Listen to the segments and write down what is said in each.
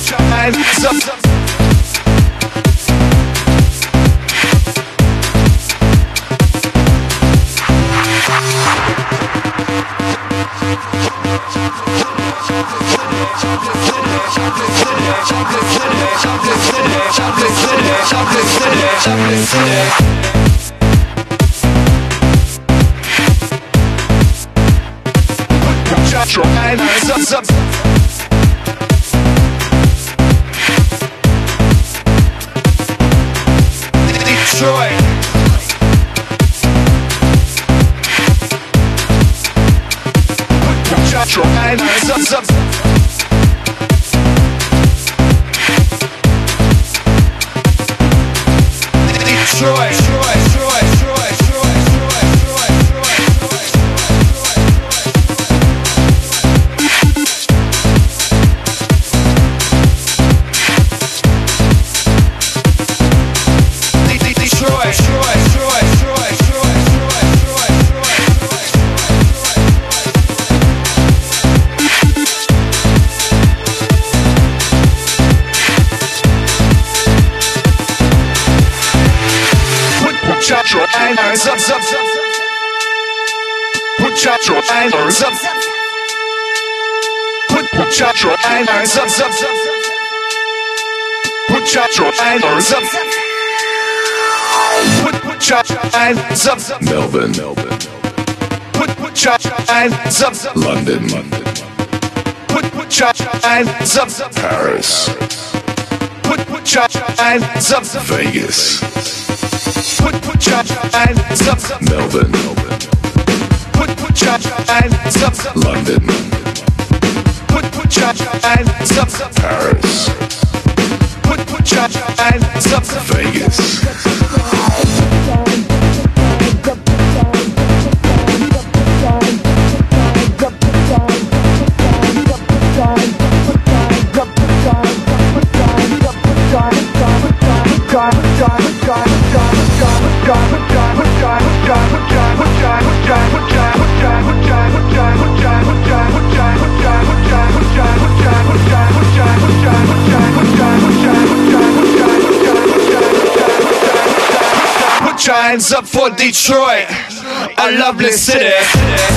shine. Chocolate City, Chocolate City, Chocolate City, Chocolate City. up, Melbourne. Melbourne. Put, put your hands up, London. London. Put, put your hands up, Paris. Put, put your hands up, Vegas. Put, put your hands up, Melbourne. Melbourne. Put, put your hands up, London. Put, put your hands up, Paris. Put, put your hands up, Vegas. lines up for Detroit, a lovely city.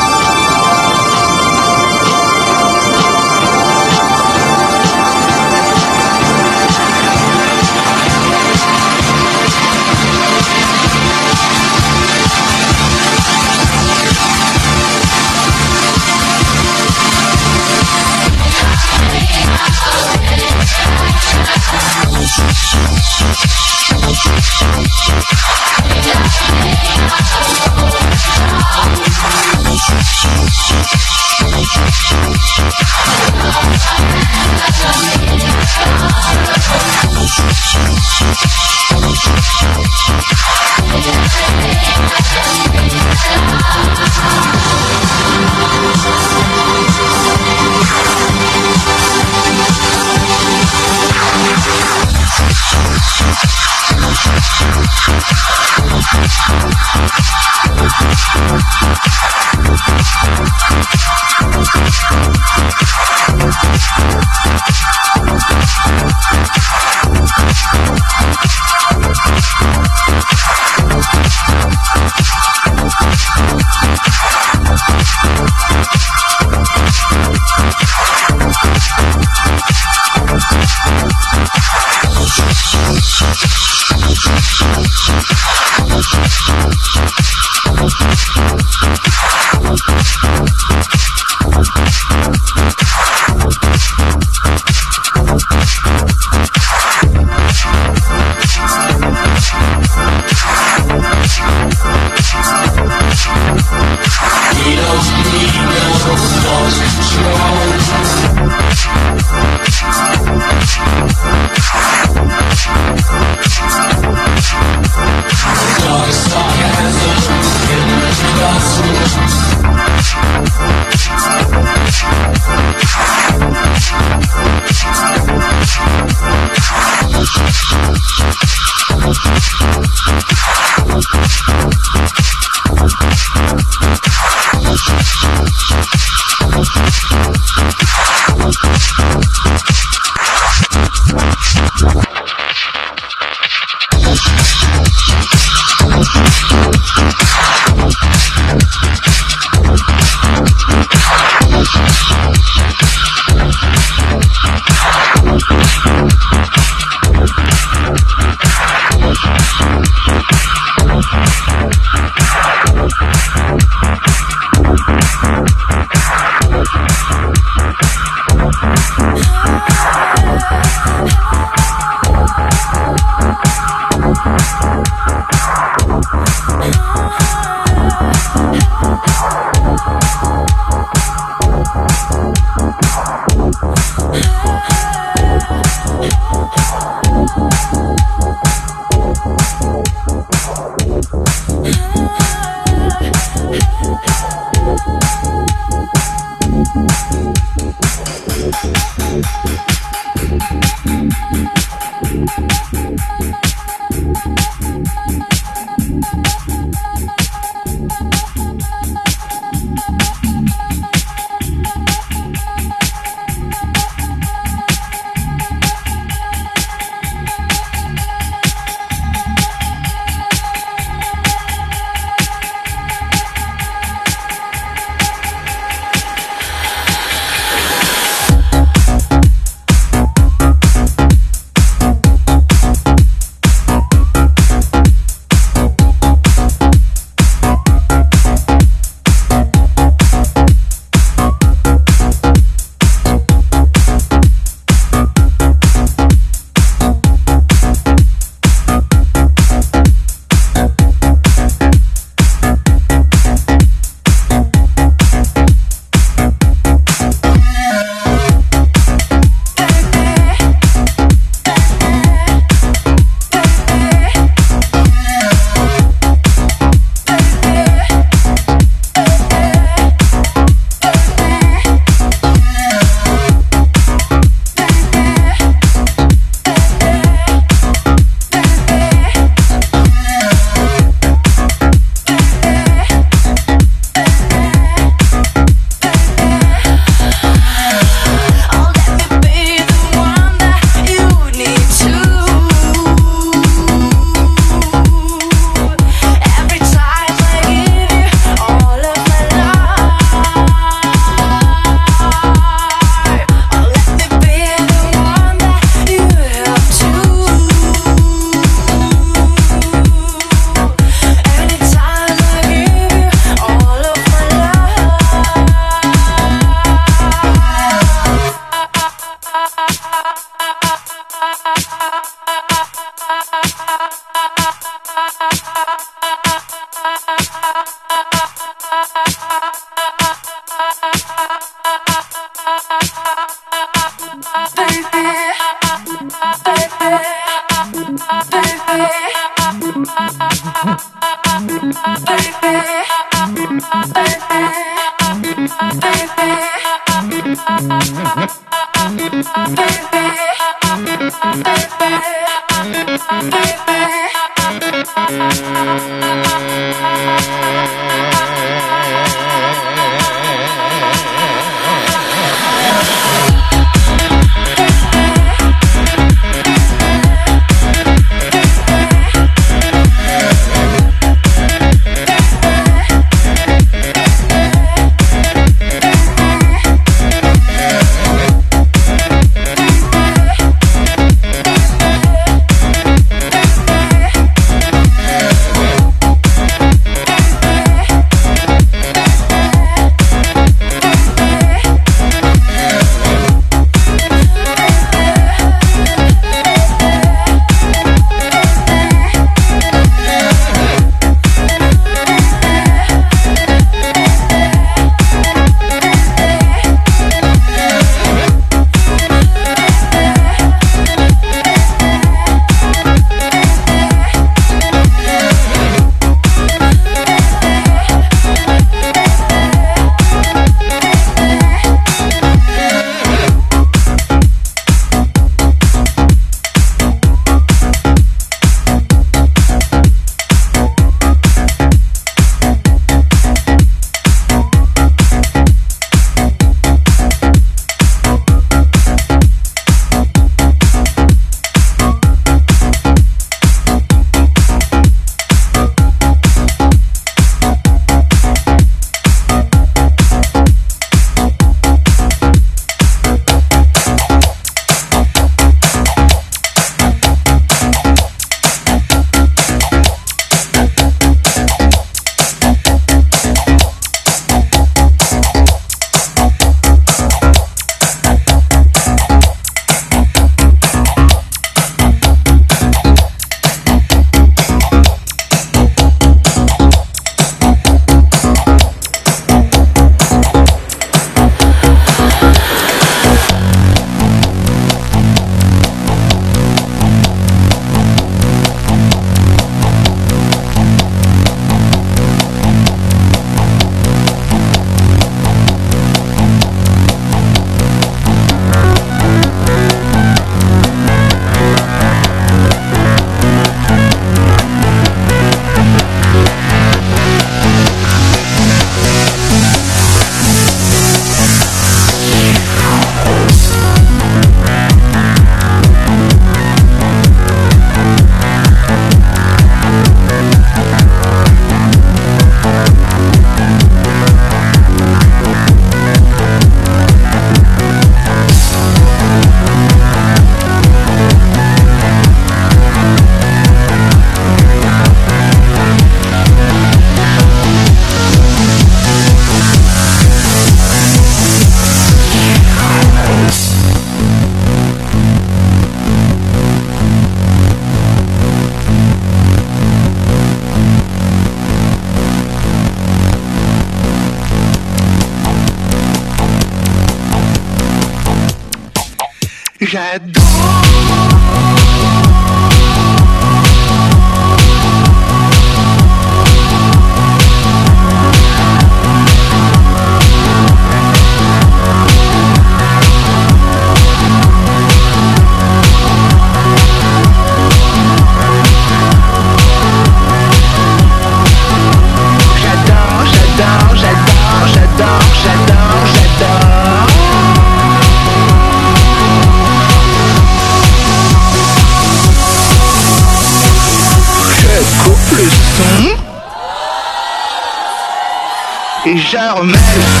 Je remets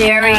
Jerry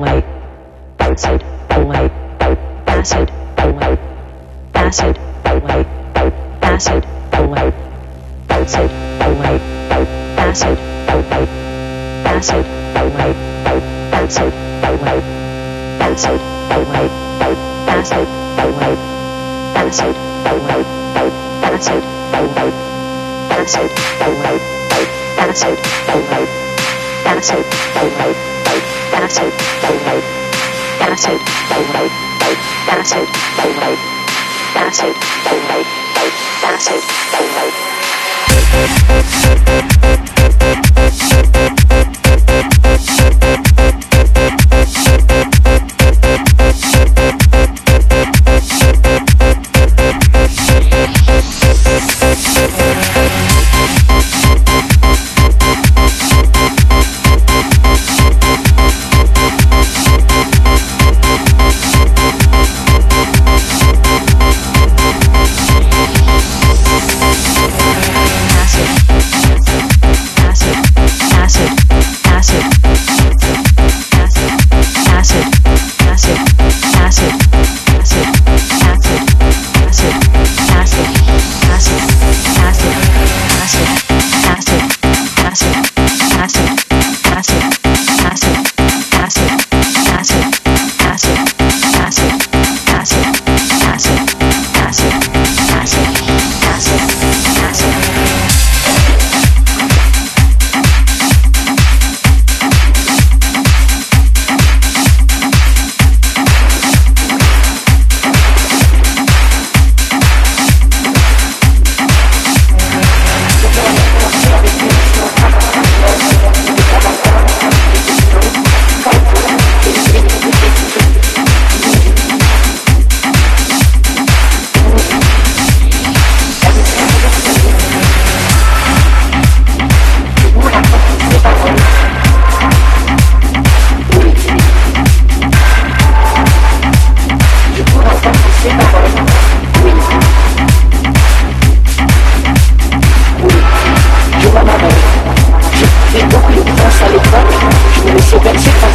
away, outside, away, acid, away, acid, away, acid, away, outside, away, acid, away, acid, away, outside, away, outside, away, acid, away, acid, away, acid, away, acid, away, acid, away, acid, away, acid, away, acid, donate, acid, donate, acid, donate, acid, donate, acid, donate.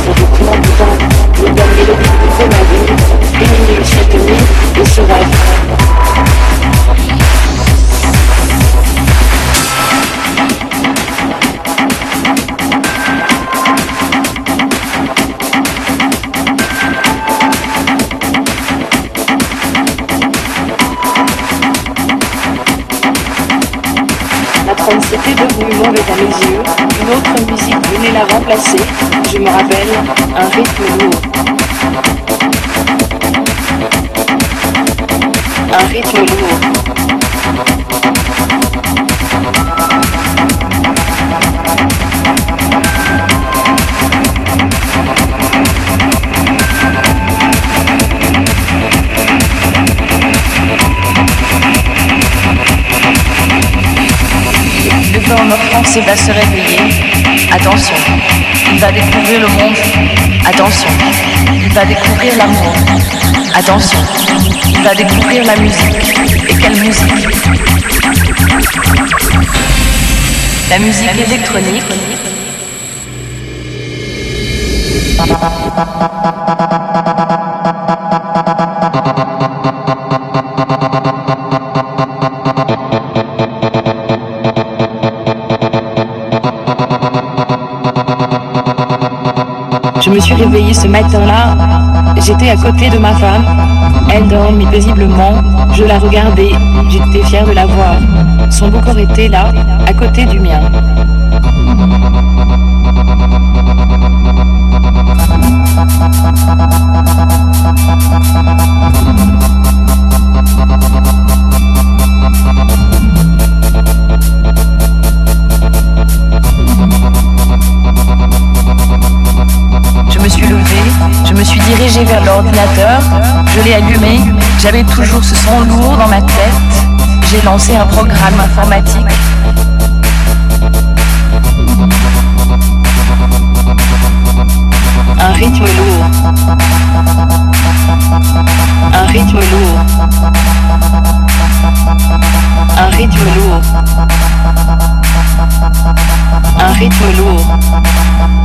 Thank you. L'intensité de mouvement est à mes yeux. Une autre musique venait la remplacer. Je me rappelle, un rythme lourd. Un rythme lourd. Offensé va se réveiller. Attention, il va découvrir le monde. Attention, il va découvrir l'amour. Attention, il va découvrir la musique. Et quelle musique? La musique électronique. Suis réveillée ce matin-là. J'étais à côté de ma femme. Elle dormait paisiblement. Je la regardais. J'étais fière de la voir. Son beau corps était là, à côté du mien. Dirigée vers l'ordinateur, je l'ai allumé, j'avais toujours ce son lourd dans ma tête. J'ai lancé un programme informatique. Un rythme lourd. Un rythme lourd. Un rythme lourd. Un rythme lourd.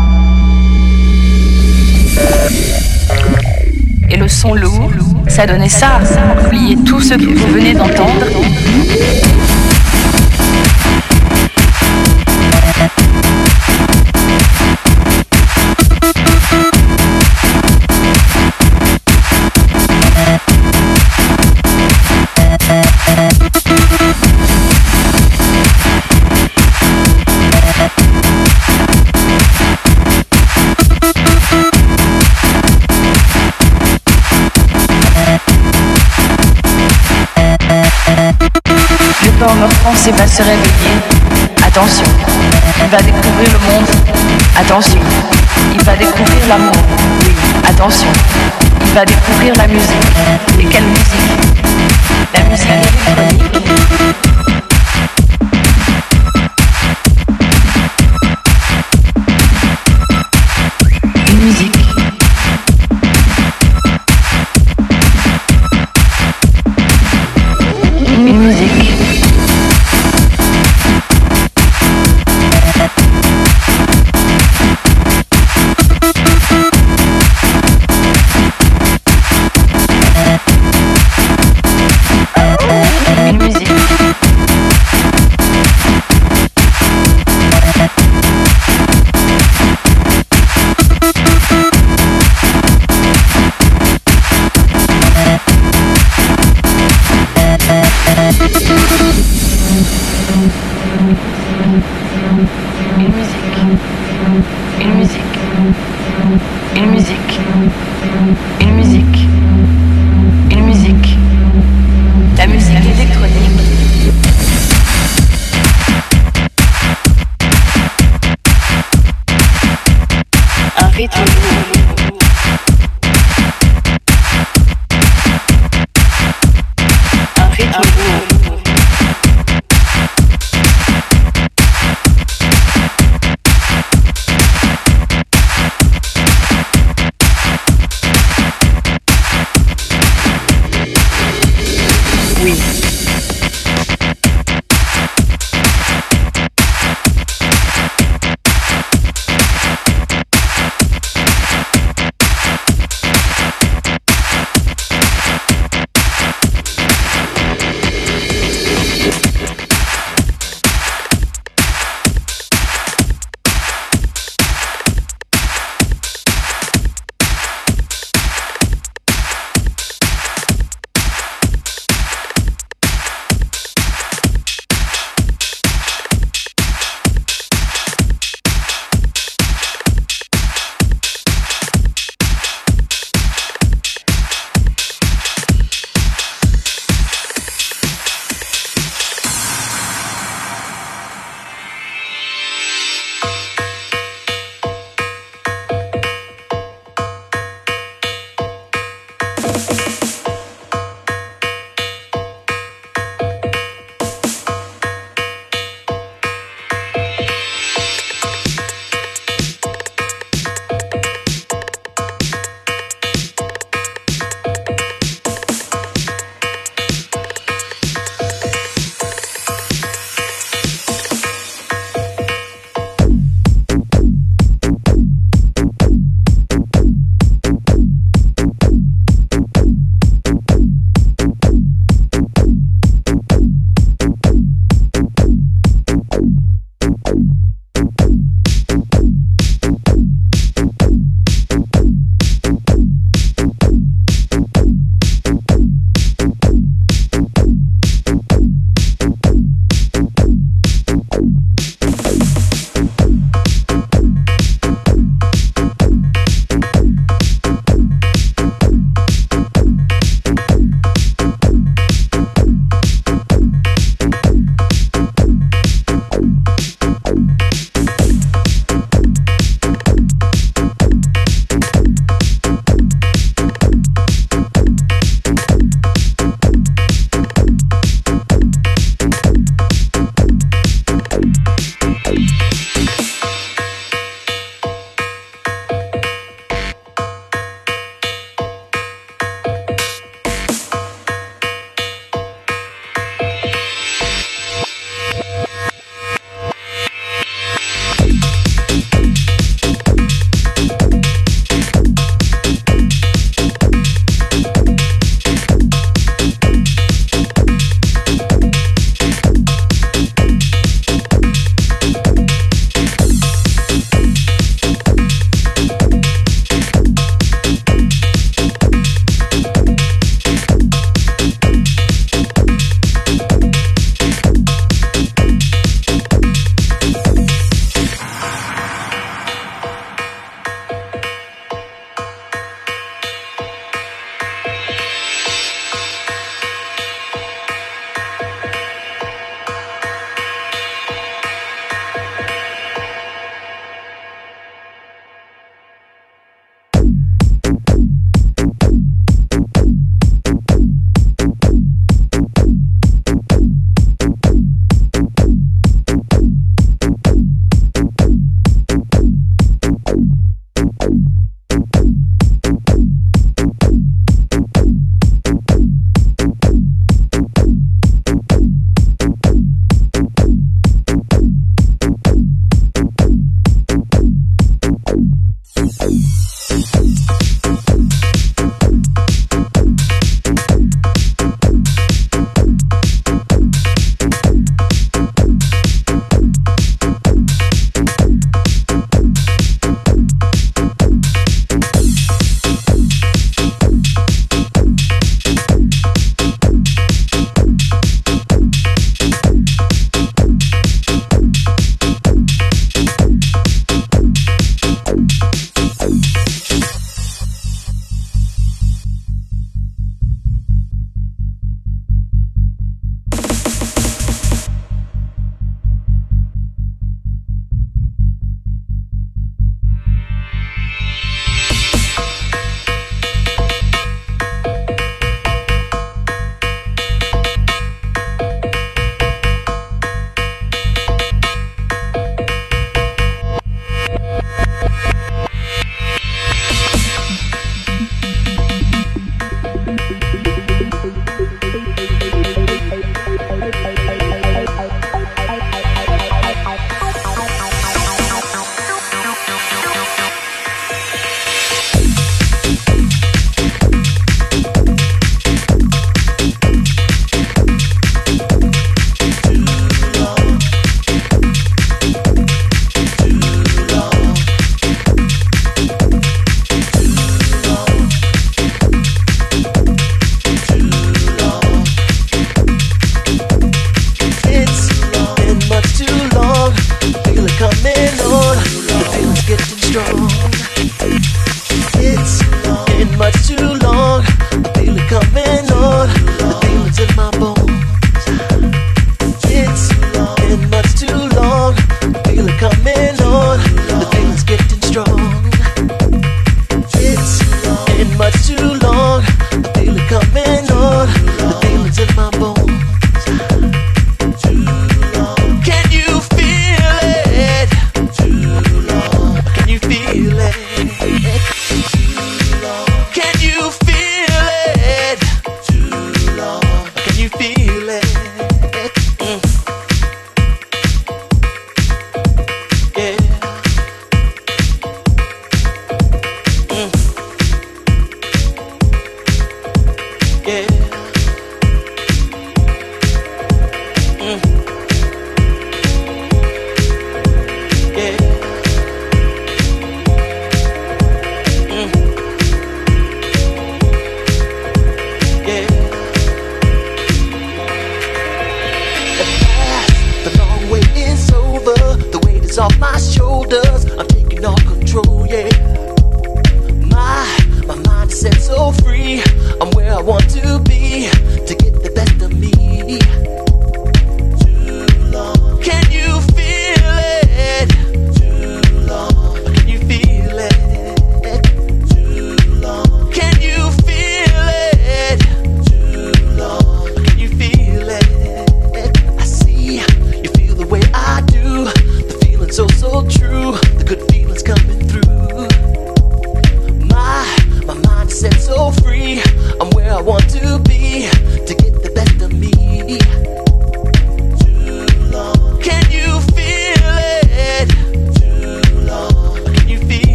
Son lourd, ça donnait ça. Oubliez tout ce que vous venez d'entendre. Se réveiller. Attention, il va découvrir le monde. Attention, il va découvrir l'amour. Oui, attention, il va découvrir la musique. Et quelle musique?